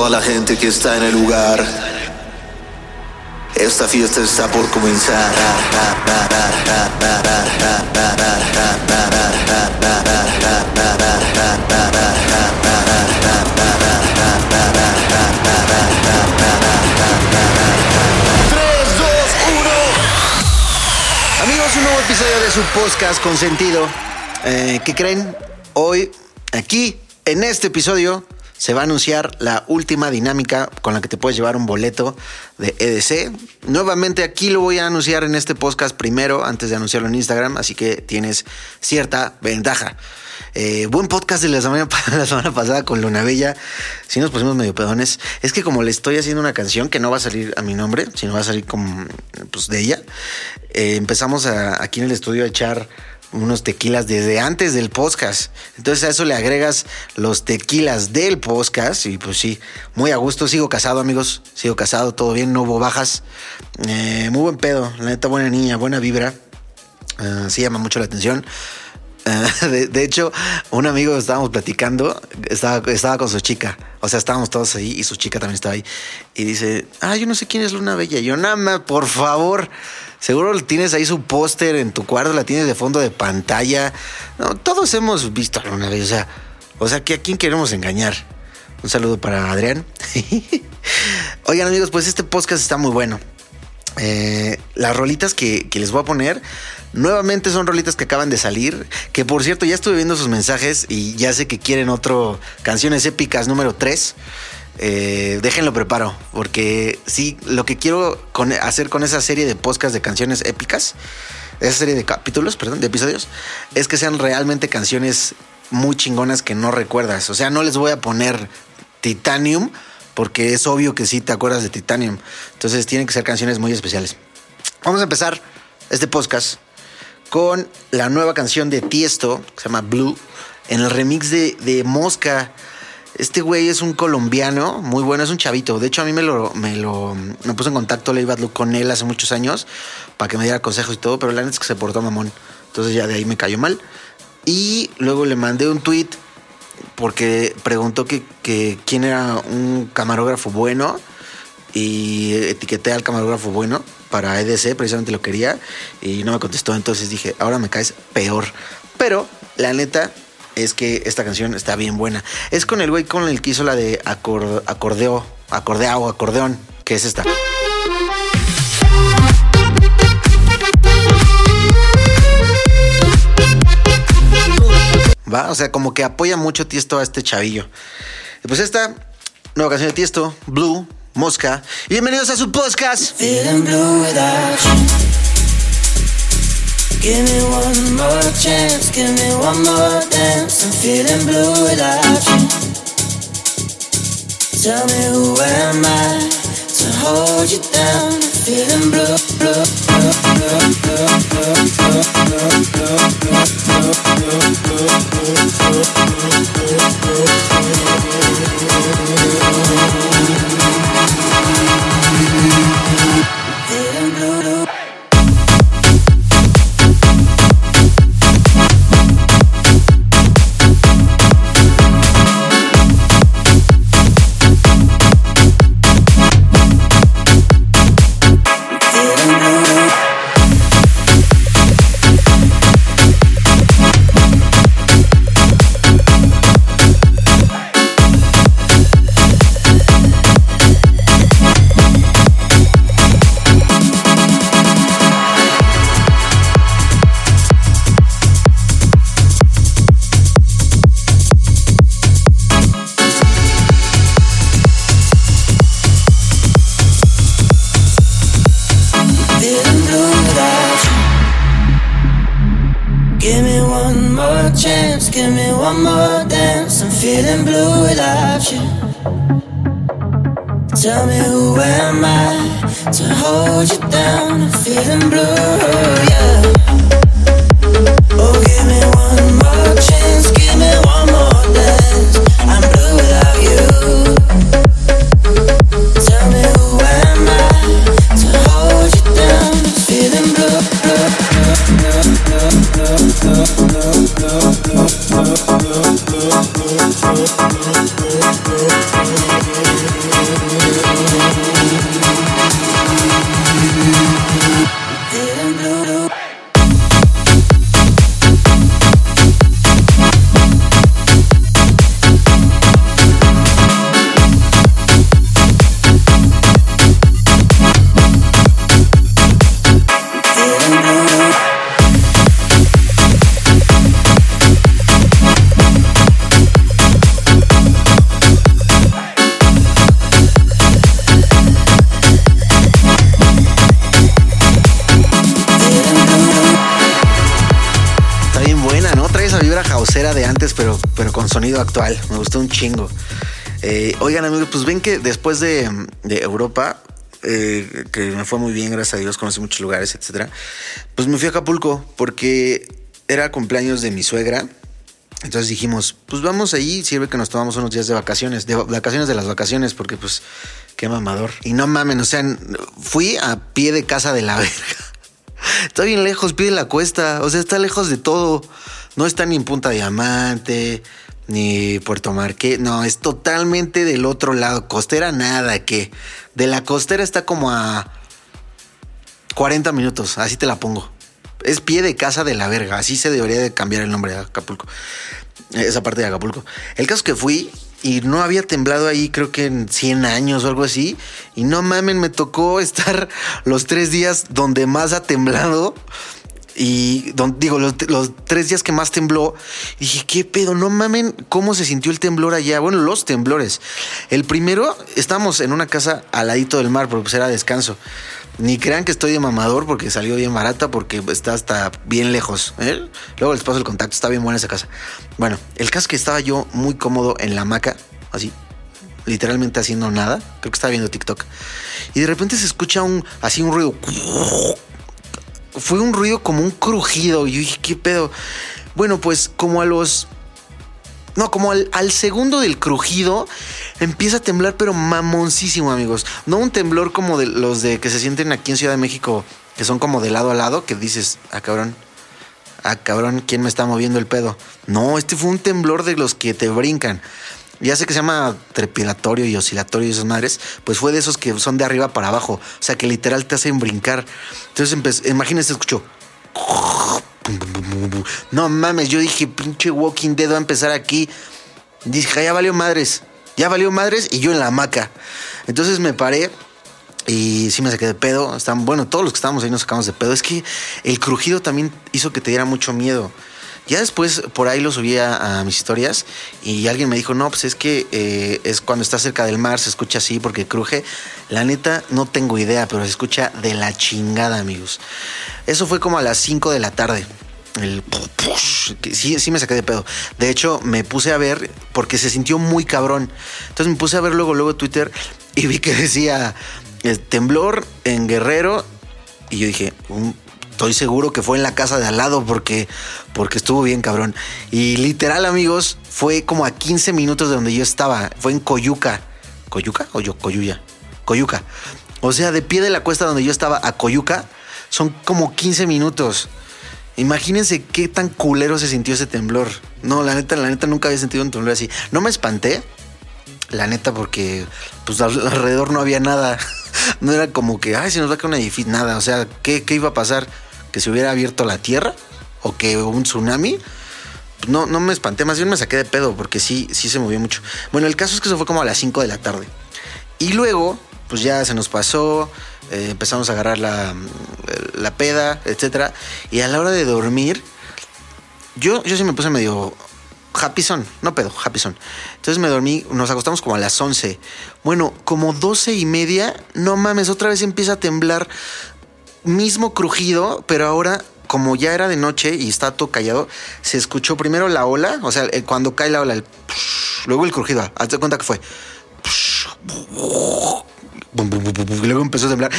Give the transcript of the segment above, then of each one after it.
toda la gente que está en el lugar. Esta fiesta está por comenzar. Amigos, un nuevo episodio de su podcast con sentido. Eh, ¿Qué creen? Hoy, aquí, en este episodio, se va a anunciar la última dinámica con la que te puedes llevar un boleto de EDC. Nuevamente aquí lo voy a anunciar en este podcast primero, antes de anunciarlo en Instagram, así que tienes cierta ventaja. Eh, buen podcast de la semana, la semana pasada con Luna Bella. Si nos pusimos medio pedones. Es que como le estoy haciendo una canción que no va a salir a mi nombre, sino va a salir como pues, de ella, eh, empezamos aquí en el estudio a echar unos tequilas desde antes del podcast. Entonces a eso le agregas los tequilas del podcast y pues sí, muy a gusto. Sigo casado, amigos. Sigo casado, todo bien, no hubo bajas. Eh, muy buen pedo, la neta, buena niña, buena vibra. Ah, sí llama mucho la atención. De, hecho, un amigo estábamos platicando, estaba, estaba con su chica, o sea, estábamos todos ahí y su chica también estaba ahí. Y dice, ah, yo no sé quién es Luna Bella. Y yo, nada más, por favor, seguro tienes ahí su póster en tu cuarto, la tienes de fondo de pantalla. No, todos hemos visto a Luna Bella, o sea, o sea, ¿a quién queremos engañar? Un saludo para Adrián. Oigan, amigos, pues este podcast está muy bueno. Eh, las rolitas que, que les voy a poner nuevamente son rolitas que acaban de salir. Que por cierto, ya estuve viendo sus mensajes y ya sé que quieren otro canciones épicas número 3. Eh, déjenlo preparo, porque sí, lo que quiero hacer con esa serie de podcasts de canciones épicas, esa serie de capítulos, perdón, de episodios, es que sean realmente canciones muy chingonas que no recuerdas. O sea, no les voy a poner Titanium, porque es obvio que sí te acuerdas de Titanium. Entonces tienen que ser canciones muy especiales. Vamos a empezar este podcast con la nueva canción de Tiesto, que se llama Blue, en el remix de, Mosca. Este güey es un colombiano, muy bueno, es un chavito. De hecho, a mí me lo, me lo me en contacto Look con él hace muchos años para que me diera consejos y todo, pero la neta es que se portó mamón. Entonces ya de ahí me cayó mal. Y luego le mandé un tweet porque preguntó que quién era un camarógrafo bueno y etiqueté al camarógrafo bueno para EDC, precisamente lo quería y no me contestó, entonces dije, ahora me caes peor. Pero la neta es que esta canción está bien buena. Es con el güey con el que hizo la de acor- acordeo, acordeao, acordeón, que es esta. ¿Va? O sea, como que apoya mucho Tiesto a este chavillo. Pues esta nueva canción de Tiesto, Blue, Mosca. Bienvenidos a su podcast. Feeling blue without you. Give me one more chance, give me one more dance. I'm feeling blue without you. Tell me who am I to hold you down? I'm feeling blue, blue, blue, actual. Me gustó un chingo. Eh, oigan, amigos, pues ven que después de, de Europa, eh, que me fue muy bien, gracias a Dios, conocí muchos lugares, etcétera. Pues me fui a Acapulco porque era cumpleaños de mi suegra. Entonces dijimos, pues vamos ahí, sirve que nos tomamos unos días de vacaciones, de vacaciones de las vacaciones, porque pues qué mamador. Y no mamen, o sea, fui a pie de casa de la verga. Está bien lejos, pide la cuesta, o sea, está lejos de todo. No está ni en Punta Diamante, ni Puerto Marqués, no, es totalmente del otro lado. Costera nada, que de la costera está como a 40 minutos, así te la pongo. Es pie de casa de la verga, así se debería de cambiar el nombre de Acapulco. Esa parte de Acapulco. El caso que fui y no había temblado ahí creo que en 100 años o algo así. Y no mamen, me tocó estar los tres días donde más ha temblado. Y digo, los, tres días que más tembló, dije, ¿qué pedo? No mamen, ¿cómo se sintió el temblor allá? Bueno, los temblores. El primero, estábamos en una casa al ladito del mar, porque pues era descanso. Ni crean que estoy de mamador porque salió bien barata, porque está hasta bien lejos. ¿eh? Luego les paso el contacto, está bien buena esa casa. Bueno, el caso es que estaba yo muy cómodo en la hamaca, así, literalmente haciendo nada. Creo que estaba viendo TikTok. Y de repente se escucha un, así un ruido. Fue un ruido como un crujido. Y yo dije, ¿qué pedo? Bueno, pues como a los no, como al, segundo del crujido empieza a temblar, pero mamoncísimo, amigos. No un temblor como de los de que se sienten aquí en Ciudad de México, que son como de lado a lado, que dices, ah, cabrón, ah, cabrón, ¿quién me está moviendo el pedo? No, este fue un temblor de los que te brincan. Ya sé que se llama trepidatorio y oscilatorio y esas madres, pues fue de esos que son de arriba para abajo. O sea, que literal te hacen brincar. Entonces, imagínense, escuchó. No mames, yo dije, pinche Walking Dead va a empezar aquí. Dije, ya valió madres. Ya valió madres y yo en la hamaca. Entonces me paré y sí me saqué de pedo. Están, bueno, todos los que estábamos ahí nos sacamos de pedo. Es que el crujido también hizo que te diera mucho miedo. Ya después por ahí lo subía a mis historias y alguien me dijo, no, pues es que eh, es cuando está cerca del mar, se escucha así porque cruje. La neta, no tengo idea, pero se escucha de la chingada, amigos. Eso fue como a las 5 de la tarde. El sí, sí me saqué de pedo. De hecho, me puse a ver porque se sintió muy cabrón. Entonces me puse a ver luego, luego Twitter y vi que decía eh, temblor en Guerrero. Y yo dije, estoy seguro que fue en la casa de al lado porque, porque estuvo bien cabrón. Y literal, amigos, fue como a 15 minutos de donde yo estaba. Fue en Coyuca. ¿Coyuca o yo? Coyuya. Coyuca. O sea, de pie de la cuesta donde yo estaba a Coyuca son como 15 minutos. Imagínense qué tan culero se sintió ese temblor. No, la neta, la neta nunca había sentido un temblor así. No me espanté, la neta, porque pues alrededor no había nada. No era como que, ay, se nos va a caer un edificio, nada. O sea, ¿qué, ¿qué, iba a pasar? ¿Que se hubiera abierto la tierra? ¿O que un tsunami? No, no me espanté, más bien me saqué de pedo, porque sí, sí se movió mucho. Bueno, el caso es que eso fue como a las 5 de la tarde. Y luego, pues ya se nos pasó, eh, empezamos a agarrar la, la peda, etcétera. Y a la hora de dormir, yo, yo sí me puse medio happy son, no pedo, happy son. Entonces me dormí, nos acostamos como a las 11. Bueno, como 12 y media, no mames, otra vez empieza a temblar. Mismo crujido, pero ahora como ya era de noche y está todo callado, se escuchó primero la ola, o sea, eh, cuando cae la ola, luego el crujido, hazte cuenta que fue luego empezó a temblar.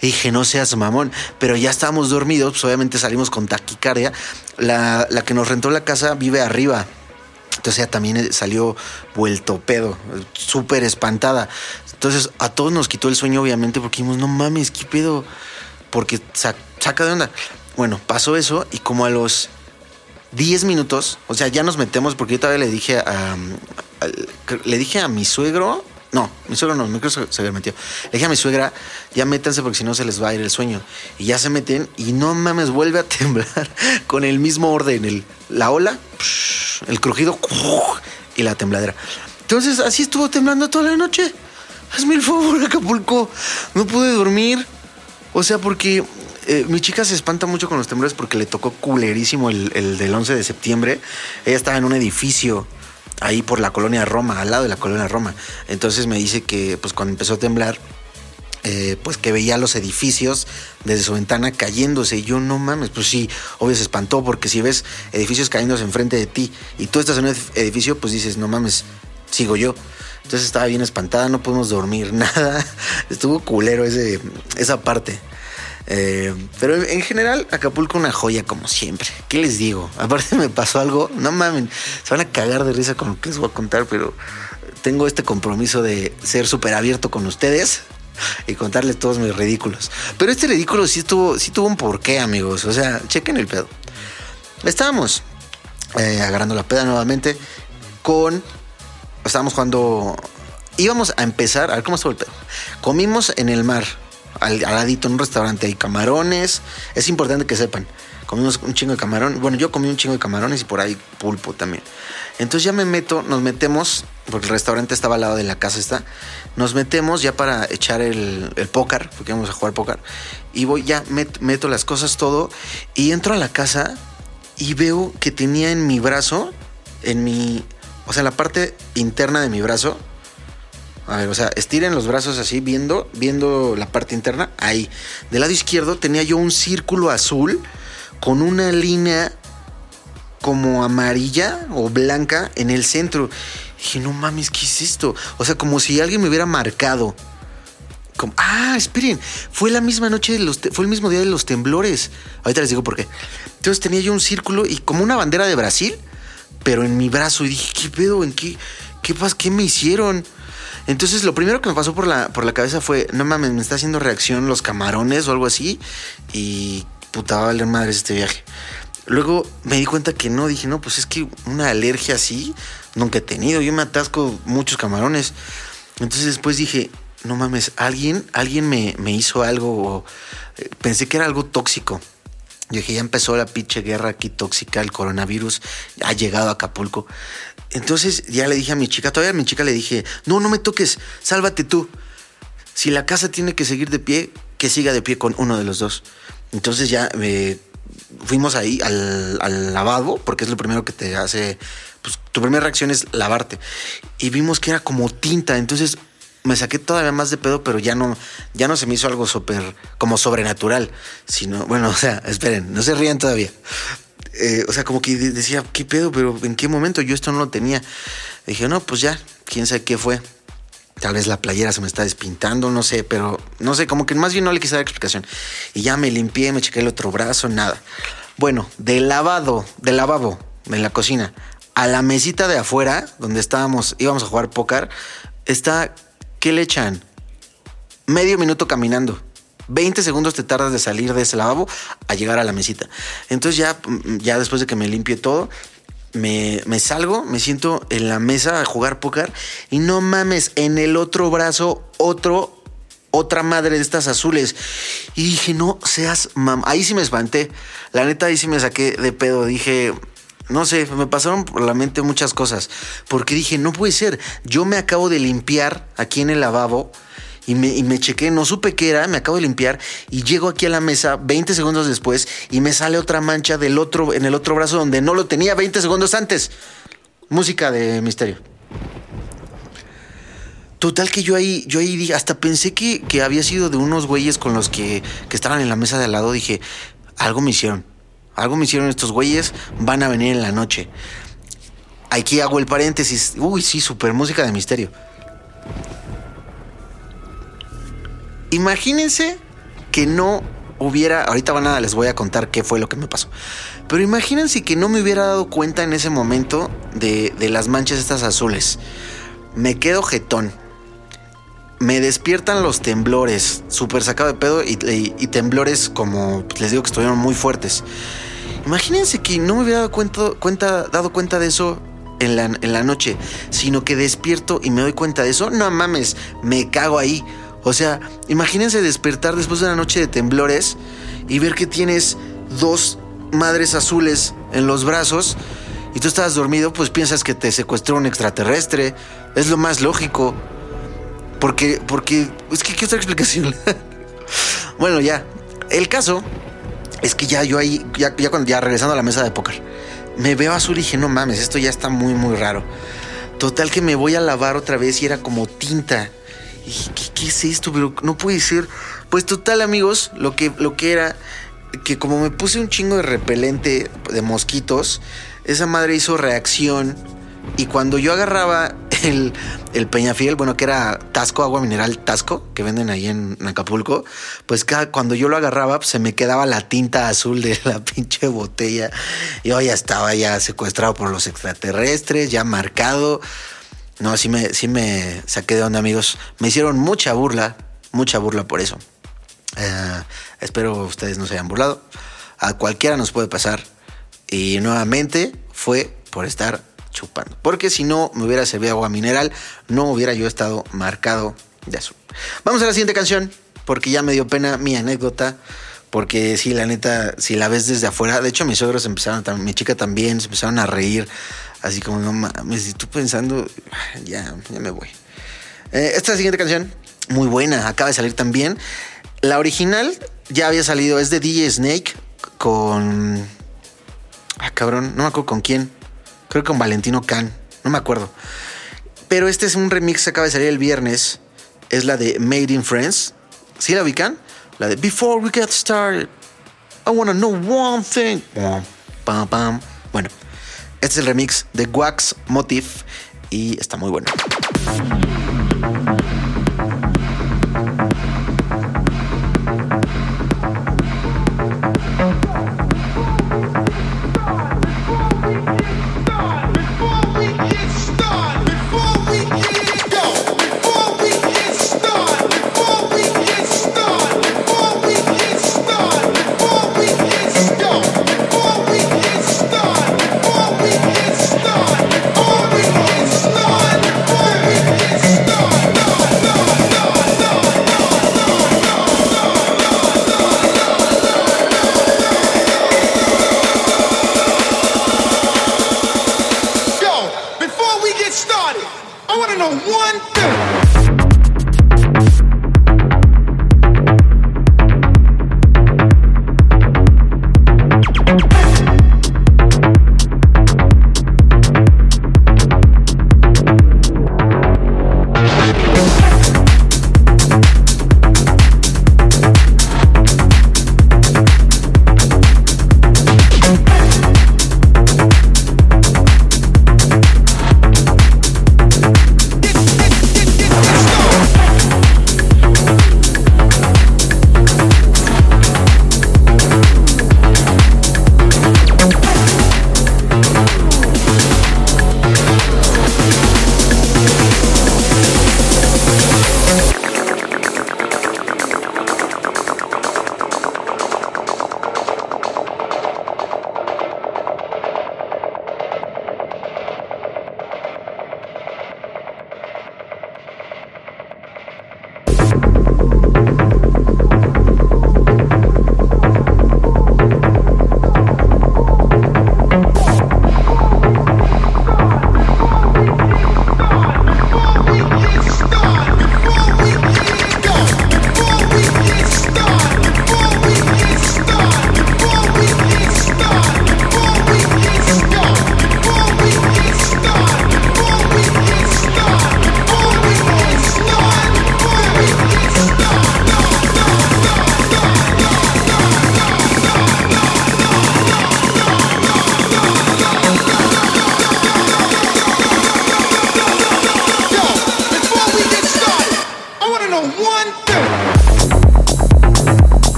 Y dije, no seas mamón. Pero ya estábamos dormidos, pues obviamente salimos con taquicardia. La, la que nos rentó la casa vive arriba. Entonces ella también salió vuelto pedo, súper espantada. Entonces a todos nos quitó el sueño, obviamente, porque dijimos, no mames, ¿qué pedo? Porque saca de onda. Bueno, pasó eso y como a los 10 minutos, o sea, ya nos metemos porque yo todavía le dije a, le dije a mi suegro no, mi suegro no, mi suegro se había metido. Le dije a mi suegra, ya métanse porque si no se les va a ir el sueño. Y ya se meten y no mames, vuelve a temblar con el mismo orden. El, la ola, el crujido y la tembladera. Entonces así estuvo temblando toda la noche. Hazme el favor, Acapulco. No pude dormir. O sea, porque eh, mi chica se espanta mucho con los temblores porque le tocó culerísimo el, el del 11 de septiembre. Ella estaba en un edificio ahí por la colonia Roma, al lado de la colonia Roma. Entonces me dice que pues cuando empezó a temblar, eh, pues que veía los edificios desde su ventana cayéndose. Y yo, no mames, pues sí, obvio se espantó porque si ves edificios cayéndose enfrente de ti y tú estás en un edificio, pues dices, no mames, sigo yo. Entonces estaba bien espantada, no pudimos dormir nada. Estuvo culero ese, esa parte. Eh, pero en general, Acapulco una joya como siempre. ¿Qué les digo? Aparte me pasó algo, no mamen, se van a cagar de risa con lo que les voy a contar, pero tengo este compromiso de ser súper abierto con ustedes y contarles todos mis ridículos. Pero este ridículo sí tuvo, sí tuvo un porqué, amigos. O sea, chequen el pedo. Estábamos eh, agarrando la peda nuevamente con... Estábamos jugando... Íbamos a empezar... A ver cómo estuvo el pedo. Comimos en el mar al, ladito en un restaurante hay camarones. Es importante que sepan. Comimos un chingo de camarón. Bueno, yo comí un chingo de camarones y por ahí pulpo también. Entonces ya me meto, nos metemos, porque el restaurante estaba al lado de la casa está. Nos metemos ya para echar el, el porque vamos a jugar póker. Y voy, ya meto las cosas todo. Y entro a la casa y veo que tenía en mi brazo, en mi, o sea, la parte interna de mi brazo, a ver, o sea, estiren los brazos así, viendo, viendo la parte interna. Ahí. Del lado izquierdo tenía yo un círculo azul con una línea como amarilla o blanca en el centro. dije, no mames, ¿qué es esto? O sea, como si alguien me hubiera marcado. Ah, esperen, fue la misma noche de los, fue el mismo día de los temblores. Ahorita les digo por qué. Entonces tenía yo un círculo y como una bandera de Brasil, pero en mi brazo. Y dije, ¿qué pedo? ¿En qué? ¿Qué pasa? ¿Qué me hicieron? Entonces lo primero que me pasó por la, por la cabeza fue, no mames, me está haciendo reacción los camarones o algo así. Y puta, va a valer madres este viaje. Luego me di cuenta que no, dije, no, pues es que una alergia así nunca he tenido. Yo me atasco muchos camarones. Entonces después dije, no mames, alguien, alguien me, me hizo algo. Eh, pensé que era algo tóxico. Yo dije, ya empezó la pinche guerra aquí tóxica, el coronavirus ha llegado a Acapulco. Entonces ya le dije a mi chica, todavía a mi chica le dije, no, no me toques, sálvate tú. Si la casa tiene que seguir de pie, que siga de pie con uno de los dos. Entonces ya eh, fuimos ahí al, al, lavabo, porque es lo primero que te hace, pues tu primera reacción es lavarte. Y vimos que era como tinta, entonces me saqué todavía más de pedo, pero ya no, ya no se me hizo algo súper como sobrenatural, sino, bueno, o sea, esperen, no se rían todavía. Eh, o sea, como que decía, ¿qué pedo? Pero ¿en qué momento yo esto no lo tenía? Dije, no, pues ya, quién sabe qué fue. Tal vez la playera se me está despintando, no sé, pero no sé, como que más bien no le quise dar explicación. Y ya me limpié, me chequé el otro brazo, nada. Bueno, del lavado, del lavabo, en la cocina, a la mesita de afuera, donde estábamos, íbamos a jugar póker, está ¿qué le echan? Medio minuto caminando. 20 segundos te tardas de salir de ese lavabo a llegar a la mesita. Entonces ya, ya después de que me limpie todo, me, me, salgo, me siento en la mesa a jugar póker y no mames, en el otro brazo otro, otra madre de estas azules. Y dije, no seas mam. Ahí sí me espanté. La neta, ahí sí me saqué de pedo. Dije, no sé, me pasaron por la mente muchas cosas. Porque dije, no puede ser. Yo me acabo de limpiar aquí en el lavabo. Y me, y me chequé, no supe qué era, me acabo de limpiar y llego aquí a la mesa 20 segundos después y me sale otra mancha del otro, en el otro brazo donde no lo tenía 20 segundos antes. Música de misterio. Total que yo ahí, yo ahí dije, hasta pensé que, que había sido de unos güeyes con los que, que estaban en la mesa de al lado. Dije, algo me hicieron. Algo me hicieron estos güeyes, van a venir en la noche. Aquí hago el paréntesis. Uy, sí, super música de misterio. Imagínense que no hubiera, ahorita van a, les voy a contar qué fue lo que me pasó. Pero imagínense que no me hubiera dado cuenta en ese momento de, las manchas estas azules. Me quedo jetón. Me despiertan los temblores, súper sacado de pedo y, temblores como les digo que estuvieron muy fuertes. Imagínense que no me hubiera dado cuenta, cuenta, dado cuenta de eso en la, en la noche, sino que despierto y me doy cuenta de eso. No mames, me cago ahí. O sea, imagínense despertar después de una noche de temblores y ver que tienes dos madres azules en los brazos y tú estás dormido, pues piensas que te secuestró un extraterrestre. Es lo más lógico. Porque, porque, es que, ¿qué otra explicación? bueno, ya. El caso es que ya yo ahí, ya, ya, cuando, ya regresando a la mesa de póker, me veo azul y dije, no mames, esto ya está muy, muy raro. Total que me voy a lavar otra vez y era como tinta. dije, ¿qué, es esto? Pero no puede ser. Pues total, amigos, lo que, lo que era que como me puse un chingo de repelente de mosquitos, esa madre hizo reacción y cuando yo agarraba el, el Peñafiel, bueno, que era Tasco, agua mineral Tasco, que venden ahí en, Acapulco, pues cada, cuando yo lo agarraba, pues, se me quedaba la tinta azul de la pinche botella. Yo ya estaba ya secuestrado por los extraterrestres, ya marcado. No, sí me, me saqué de onda, amigos. Me hicieron mucha burla, mucha burla por eso. Eh, espero ustedes no se hayan burlado. A cualquiera nos puede pasar. Y nuevamente fue por estar Porque si no me hubiera servido agua mineral, no hubiera yo estado marcado de azul. Vamos a la siguiente canción, porque ya me dio pena mi anécdota. Porque sí, la neta, si la ves desde afuera, de hecho mis suegros empezaron, tam- mi chica también, se empezaron a reír, así como, no mames, y tú pensando, ya, ya me voy. Eh, esta siguiente canción, muy buena, acaba de salir también. La original ya había salido, es de DJ Snake con... Ah, cabrón, no me acuerdo con quién. Creo que con Valentino Can, no me acuerdo. Pero este es un remix que acaba de salir el viernes. Es la de Made in France. ¿Sí la ubican? La de Before we get started, I wanna know one thing. Bueno, este es el remix de Wax Motif y está muy bueno.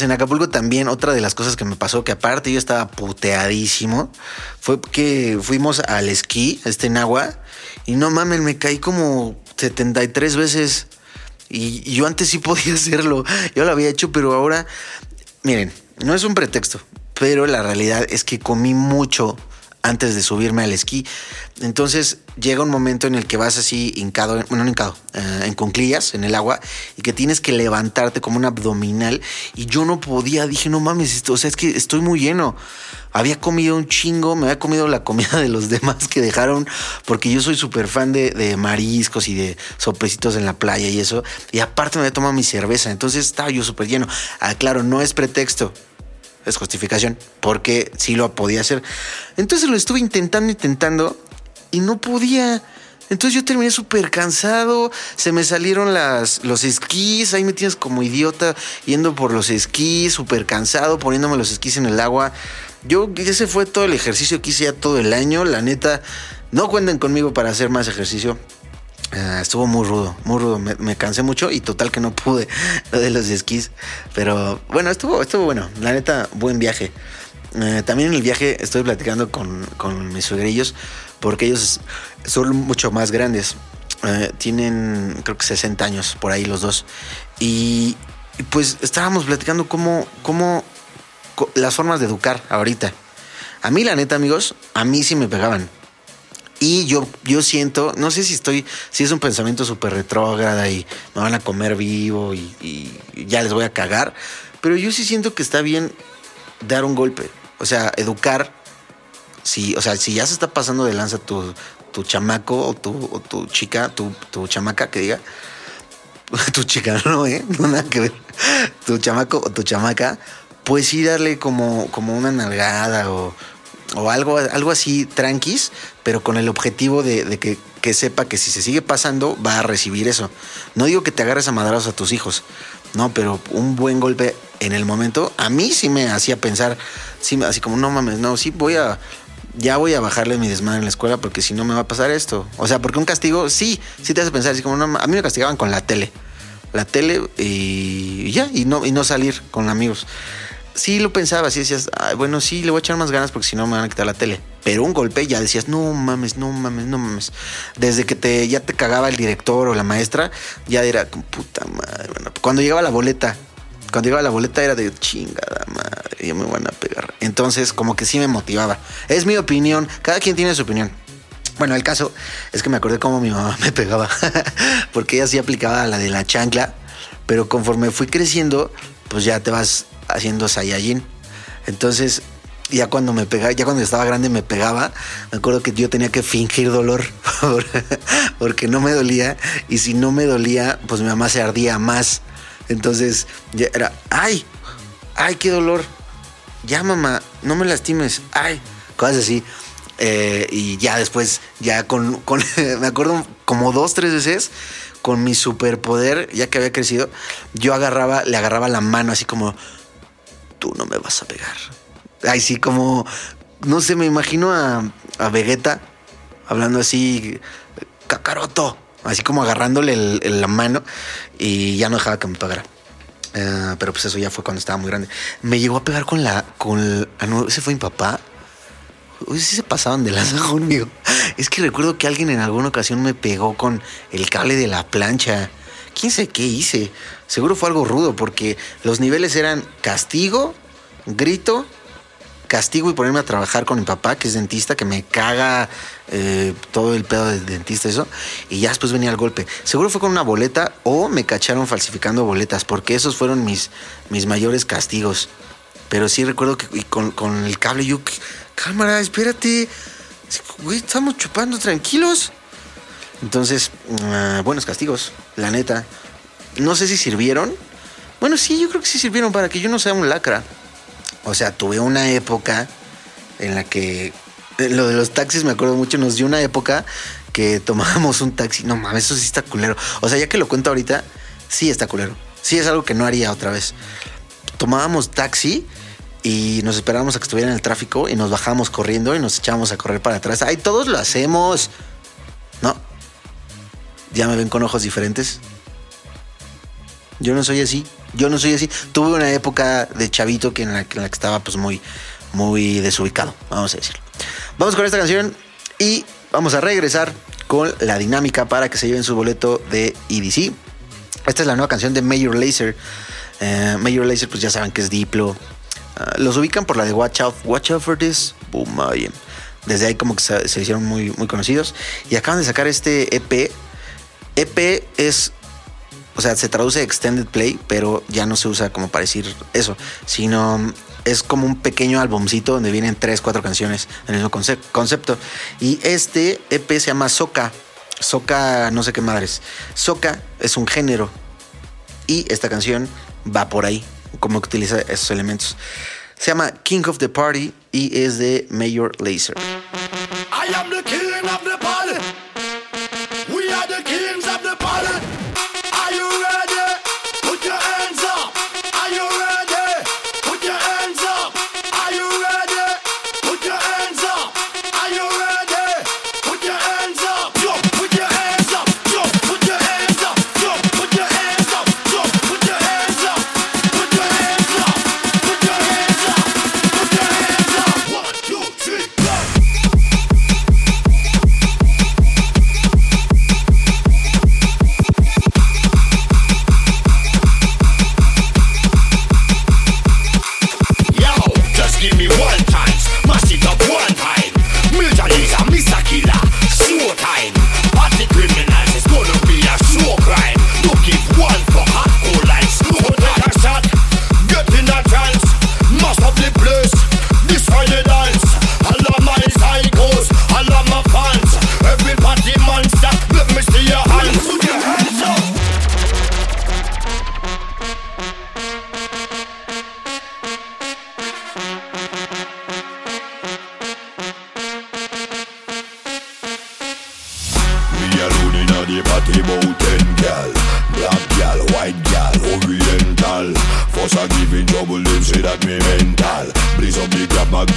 Pues en Acapulco también otra de las cosas que me pasó, que aparte yo estaba puteadísimo, fue que fuimos al esquí, este en agua, Y no mames, me caí como 73 veces. Y yo antes sí podía hacerlo. Yo lo había hecho, pero ahora, miren, no es un pretexto, pero la realidad es que comí mucho antes de subirme al esquí. Entonces llega un momento en el que vas así hincado, bueno, no hincado, eh, en conclillas en el agua y que tienes que levantarte como un abdominal y yo no podía, dije, no mames, o sea, es que estoy muy lleno. Había comido un chingo, me había comido la comida de los demás que dejaron, porque yo soy súper fan de, de mariscos y de sopecitos en la playa y eso. Y aparte me había tomado mi cerveza, entonces estaba yo súper lleno. Ah, claro, no es pretexto es justificación, porque sí lo podía hacer. Entonces lo estuve intentando, intentando, y no podía. Entonces yo terminé súper cansado, se me salieron las, los esquís, ahí me tienes como idiota yendo por los esquís, súper cansado, poniéndome los esquís en el agua. Yo, ese fue todo el ejercicio que hice ya todo el año, la neta, no cuenten conmigo para hacer más ejercicio. Ah, estuvo muy rudo, muy rudo. Me, me cansé mucho y total que no pude lo de los esquís. Pero bueno, estuvo, estuvo bueno. La neta, buen viaje. Eh, también en el viaje estoy platicando con, con mis suegrillos porque ellos son mucho más grandes. Eh, tienen creo que 60 años por ahí los dos. Y, y pues estábamos platicando cómo, cómo co- las formas de educar ahorita. A mí la neta amigos, a mí sí me pegaban. Y yo, yo siento, no sé si estoy, si es un pensamiento súper retrógrada y me van a comer vivo y, ya les voy a cagar, pero yo sí siento que está bien dar un golpe. O sea, educar. Si, o sea, si ya se está pasando de lanza tu, tu chamaco o tu, o tu chica, tu, tu chamaca, que diga, tu chica, no, ¿eh? No nada que ver. Tu chamaco o tu chamaca, pues sí darle como, como una nalgada o, o algo, algo así tranquis, pero con el objetivo de, que, sepa que si se sigue pasando, va a recibir eso. No digo que te agarres a madrazos a tus hijos, no, pero un buen golpe en el momento, a mí sí me hacía pensar, sí, así como, no mames, no, sí voy a, ya voy a bajarle mi desmadre en la escuela porque si no me va a pasar esto. O sea, porque un castigo, sí, sí te hace pensar, así como, no, a mí me castigaban con la tele. La tele y ya, y no, y no salir con amigos. Sí lo pensaba, así decías, "Ay, bueno, sí, le voy a echar más ganas porque si no me van a quitar la tele. Pero un golpe ya decías, no mames, no mames, no mames. Desde que te, ya te cagaba el director o la maestra, ya era puta madre. Bueno, cuando llegaba la boleta, cuando llegaba la boleta era de chingada madre, ya me van a pegar. Entonces, como que sí me motivaba. Es mi opinión, cada quien tiene su opinión. Bueno, el caso es que me acordé cómo mi mamá me pegaba, porque ella sí aplicaba la de la chancla, pero conforme fui creciendo, pues ya te vas haciendo Saiyajin. Entonces, ya cuando me pegaba, ya cuando estaba grande me pegaba, me acuerdo que yo tenía que fingir dolor por- porque no me dolía y si no me dolía, pues mi mamá se ardía más. Entonces, ya era, ay, ay, qué dolor. Ya mamá, no me lastimes. Ay, cosas así. Eh, y ya después, ya con, con me acuerdo como dos, tres veces, con mi superpoder, ya que había crecido, yo agarraba, le agarraba la mano así como, tú no me vas a pegar. Ay, sí, como, no sé, me imagino a, Vegeta hablando así, cacaroto, así como agarrándole la mano y ya no dejaba que me pegara. Eh, pero pues eso ya fue cuando estaba muy grande. Me llegó a pegar con la, con, el- ah, ese fue mi papá. Uy, sí se pasaban de lanza conmigo. Es que recuerdo que alguien en alguna ocasión me pegó con el cable de la plancha. ¿Quién sé qué hice? Seguro fue algo rudo porque los niveles eran castigo, grito, castigo y ponerme a trabajar con mi papá, que es dentista, que me caga eh, todo el pedo del dentista, eso. Y ya después venía el golpe. Seguro fue con una boleta o me cacharon falsificando boletas, porque esos fueron mis, mis mayores castigos. Pero sí recuerdo que con, con el cable yo, cámara, espérate. Güey, estamos chupando tranquilos. Entonces, ah, buenos castigos, la neta. No sé si sirvieron. Bueno, sí, yo creo que sí sirvieron para que yo no sea un lacra. O sea, tuve una época en la que eh, lo de los taxis me acuerdo mucho, nos dio una época que tomábamos un taxi. No mames, eso sí está culero. O sea, ya que lo cuento ahorita, sí está culero. Sí es algo que no haría otra vez. Tomábamos taxi y nos esperábamos a que estuviera en el tráfico y nos bajábamos corriendo y nos echábamos a correr para atrás. Ay, todos lo hacemos. No. Ya me ven con ojos diferentes. Yo no soy así. Yo no soy así. Tuve una época de chavito que en la, que en la que estaba pues muy, muy desubicado, vamos a decirlo. Vamos con esta canción y vamos a regresar con la dinámica para que se lleven su boleto de EDC. Esta es la nueva canción de Major Lazer. Eh, Major Lazer, pues ya saben que es Diplo. Ah, los ubican por la de Watch Out, Watch Out for This. Boom, am. Desde ahí como que se, hicieron muy, muy conocidos. Y acaban de sacar este EP. EP es o sea, se traduce extended play, pero ya no se usa como para decir eso, sino es como un pequeño albumcito donde vienen tres, cuatro canciones en el mismo conce- concepto. Y este EP se llama Soca. Soca, no sé qué madres. Soca es un género. Y esta canción va por ahí, que utiliza esos elementos. Se llama King of the Party y es de Major Lazer. I am the king of the party.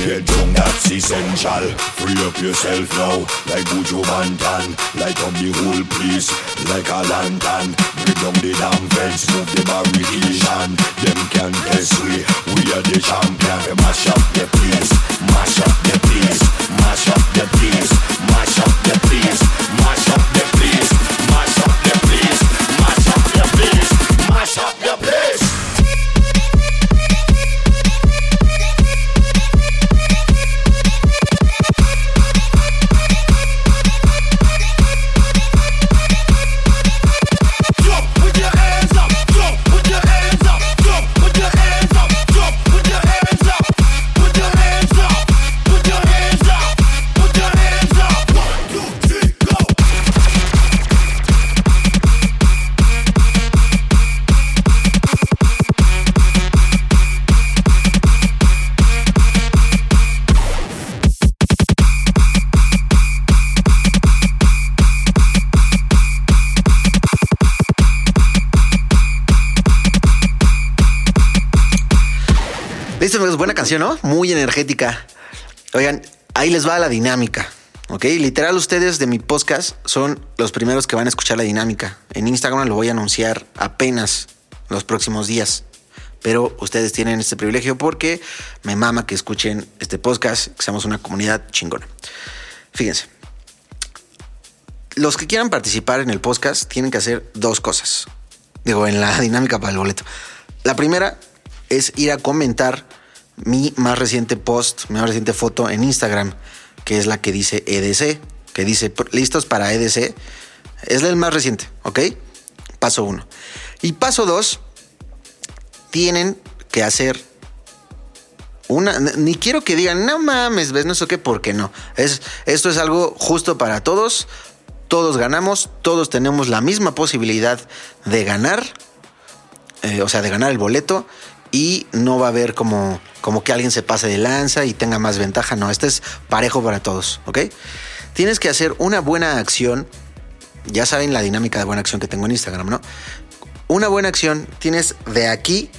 Get drunk, that's essential. Free up yourself now, like Bujo Bantan Light up the whole place, like a lantern. Break down the damn fence, move the barricade. Them can't test we, we are the champion. We mash up the place, mash up the place Mash up the place, mash up the place Mash up the Listo, amigos, buena canción, ¿no? Muy energética. Oigan, ahí les va la dinámica. ¿Ok? Literal, ustedes de mi podcast son los primeros que van a escuchar la dinámica. En Instagram lo voy a anunciar apenas los próximos días. Pero ustedes tienen este privilegio porque me mama que escuchen este podcast, que seamos una comunidad chingona. Fíjense. Los que quieran participar en el podcast tienen que hacer dos cosas. Digo, en la dinámica para el boleto. La primera es ir a comentar mi más reciente post, mi más reciente foto en Instagram, que es la que dice EDC, que dice listos para EDC. Es el más reciente, ¿ok? Paso uno. Y paso dos, tienen que hacer una. Ni quiero que digan, no mames, ves, no sé qué, porque no. Es, esto es algo justo para todos. Todos ganamos, todos tenemos la misma posibilidad de ganar, eh, o sea, de ganar el boleto y no va a haber como, como que alguien se pase de lanza y tenga más ventaja. No, este es parejo para todos, ¿ok? Tienes que hacer una buena acción. Ya saben la dinámica de buena acción que tengo en Instagram, ¿no? Una buena acción tienes de aquí,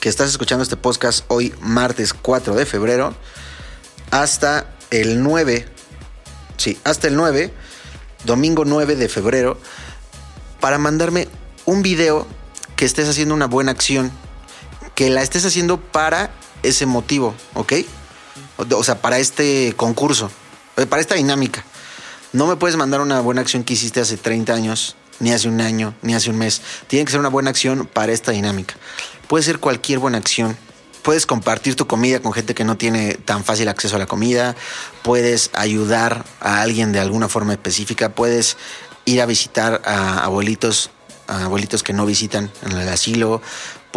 que estás escuchando este podcast hoy, martes 4 de febrero, hasta el 9, sí, hasta el 9, domingo 9 de febrero, para mandarme un video que estés haciendo una buena acción, que la estés haciendo para ese motivo, ¿ok? O, sea, para este concurso, eh, para esta dinámica. No me puedes mandar una buena acción que hiciste hace 30 años, ni hace un año, ni hace un mes. Tiene que ser una buena acción para esta dinámica. Puede ser cualquier buena acción. Puedes compartir tu comida con gente que no tiene tan fácil acceso a la comida. Puedes ayudar a alguien de alguna forma específica. Puedes ir a visitar a abuelitos, a abuelitos que no visitan en el asilo.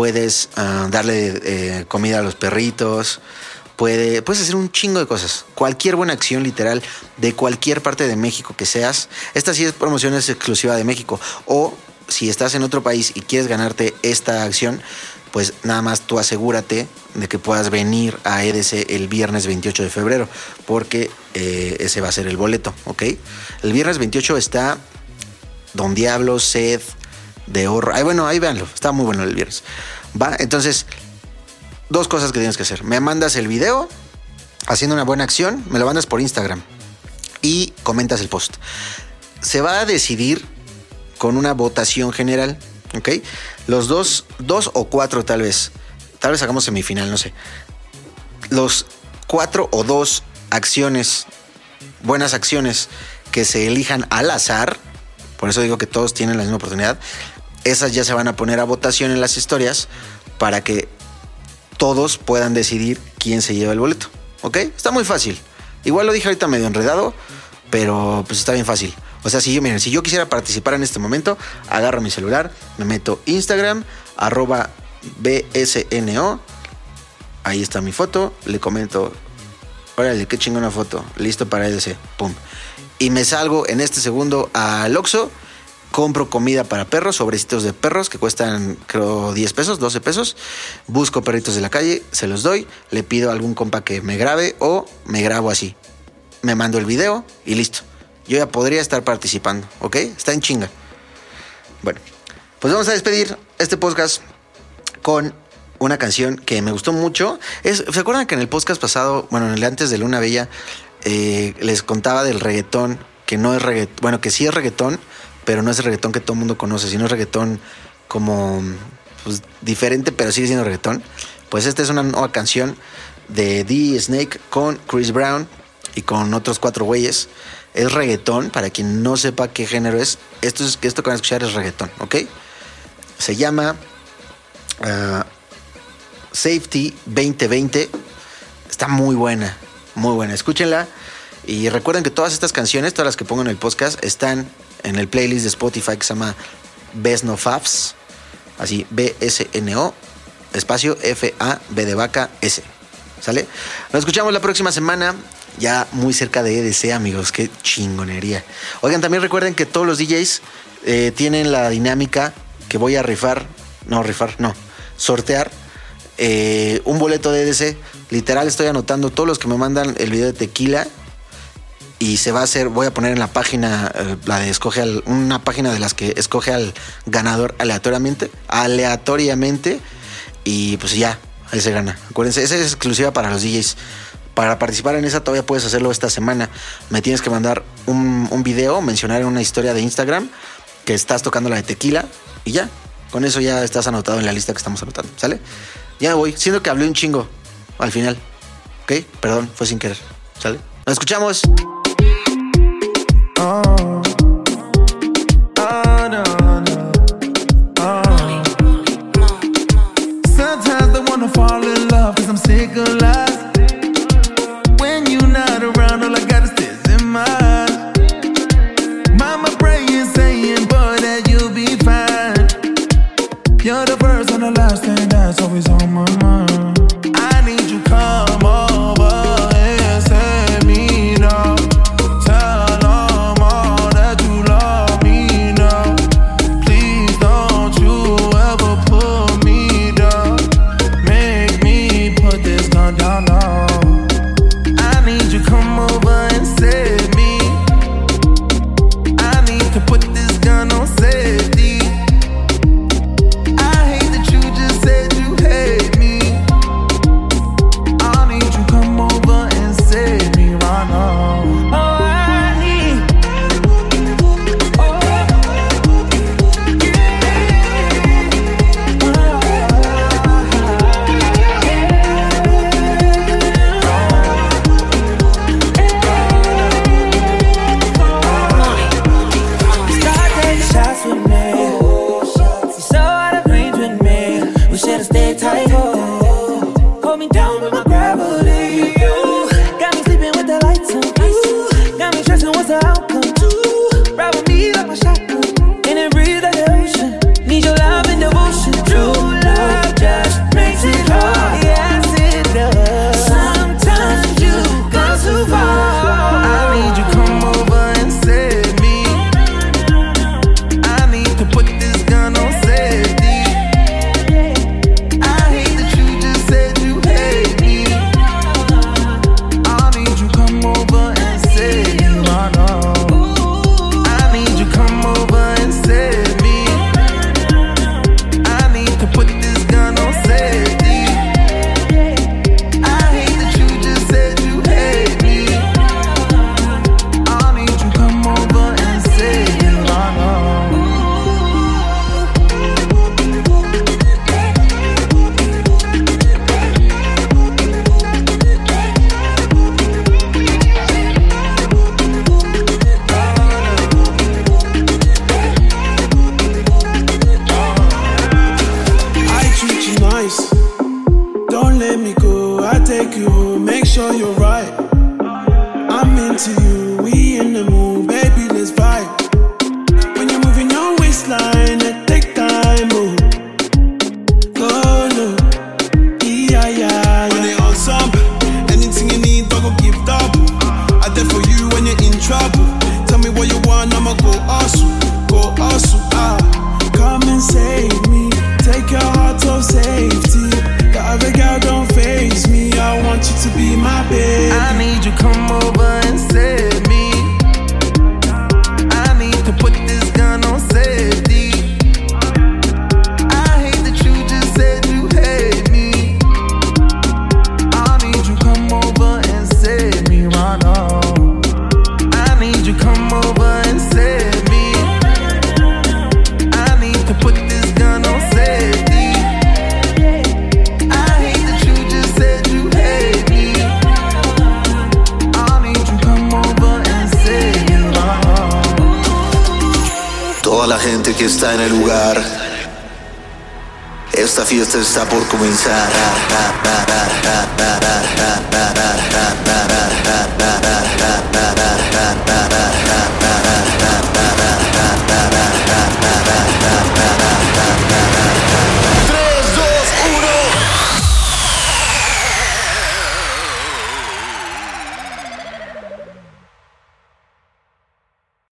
Puedes ah, darle eh, comida a los perritos. Puede, puedes hacer un chingo de cosas. Cualquier buena acción literal de cualquier parte de México que seas. Esta sí es promoción exclusiva de México. O si estás en otro país y quieres ganarte esta acción, pues nada más tú asegúrate de que puedas venir a EDC el viernes 28 de febrero, porque eh, ese va a ser el boleto, ¿ok? El viernes 28 está Don Diablo, Sed, de Horror. Ay, bueno, ahí véanlo, está muy bueno el viernes. Va, entonces, dos cosas que tienes que hacer. Me mandas el video haciendo una buena acción, me lo mandas por Instagram y comentas el post. Se va a decidir con una votación general, ¿ok? Los dos, dos o cuatro tal vez, tal vez hagamos semifinal, no sé. Los cuatro o dos acciones, buenas acciones que se elijan al azar, por eso digo que todos tienen la misma oportunidad, esas ya se van a poner a votación en las historias para que todos puedan decidir quién se lleva el boleto, ¿ok? Está muy fácil. Igual lo dije ahorita medio enredado, pero pues está bien fácil. O sea, si yo, miren, si yo quisiera participar en este momento, agarro mi celular, me meto Instagram, arroba BSNO, ahí está mi foto, le comento, órale, qué chingona foto, listo para EDC, pum. Y me salgo en este segundo al Oxxo, compro comida para perros, sobrecitos de perros que cuestan creo 10 pesos, 12 pesos, busco perritos de la calle, se los doy, le pido a algún compa que me grabe o me grabo así. Me mando el video y listo. Yo ya podría estar participando, ¿ok? Está en chinga. Bueno, pues vamos a despedir este podcast con una canción que me gustó mucho. Es, ¿Se acuerdan que en el podcast pasado, bueno, en el antes de Luna Bella, eh, les contaba del reggaetón, que no es reggaetón, bueno, que sí es reggaetón, pero no es el reggaetón que todo el mundo conoce, sino es reggaetón como pues, diferente, pero sigue siendo reggaetón. Pues esta es una nueva canción de D Snake con Chris Brown y con otros cuatro güeyes. Es reggaetón, para quien no sepa qué género es, esto, es, esto que van a escuchar es reggaetón, ¿ok? Se llama ah, Safety 2020. Está muy buena, muy buena. Escúchenla. Y recuerden que todas estas canciones, todas las que pongo en el podcast, están en el playlist de Spotify que se llama Best No Faps. Así, B-S-N-O, espacio F-A-B de vaca S. ¿Sale? Nos escuchamos la próxima semana, ya muy cerca de EDC, amigos. Qué chingonería. Oigan, también recuerden que todos los DJs eh, tienen la dinámica que voy a rifar. No, rifar, no. Sortear eh, un boleto de EDC. Literal, estoy anotando todos los que me mandan el video de tequila y se va a hacer, voy a poner en la página, eh, la de escoge al, una página de las que escoge al ganador aleatoriamente, aleatoriamente, y pues ya, ahí se gana. Acuérdense, esa es exclusiva para los DJs. Para participar en esa todavía puedes hacerlo esta semana. Me tienes que mandar un, video, mencionar en una historia de Instagram que estás tocando la de tequila y ya. Con eso ya estás anotado en la lista que estamos anotando, ¿sale? Ya voy, siento que hablé un chingo al final. ¿Ok? Perdón, fue sin querer. ¿Sale? Nos escuchamos. Oh,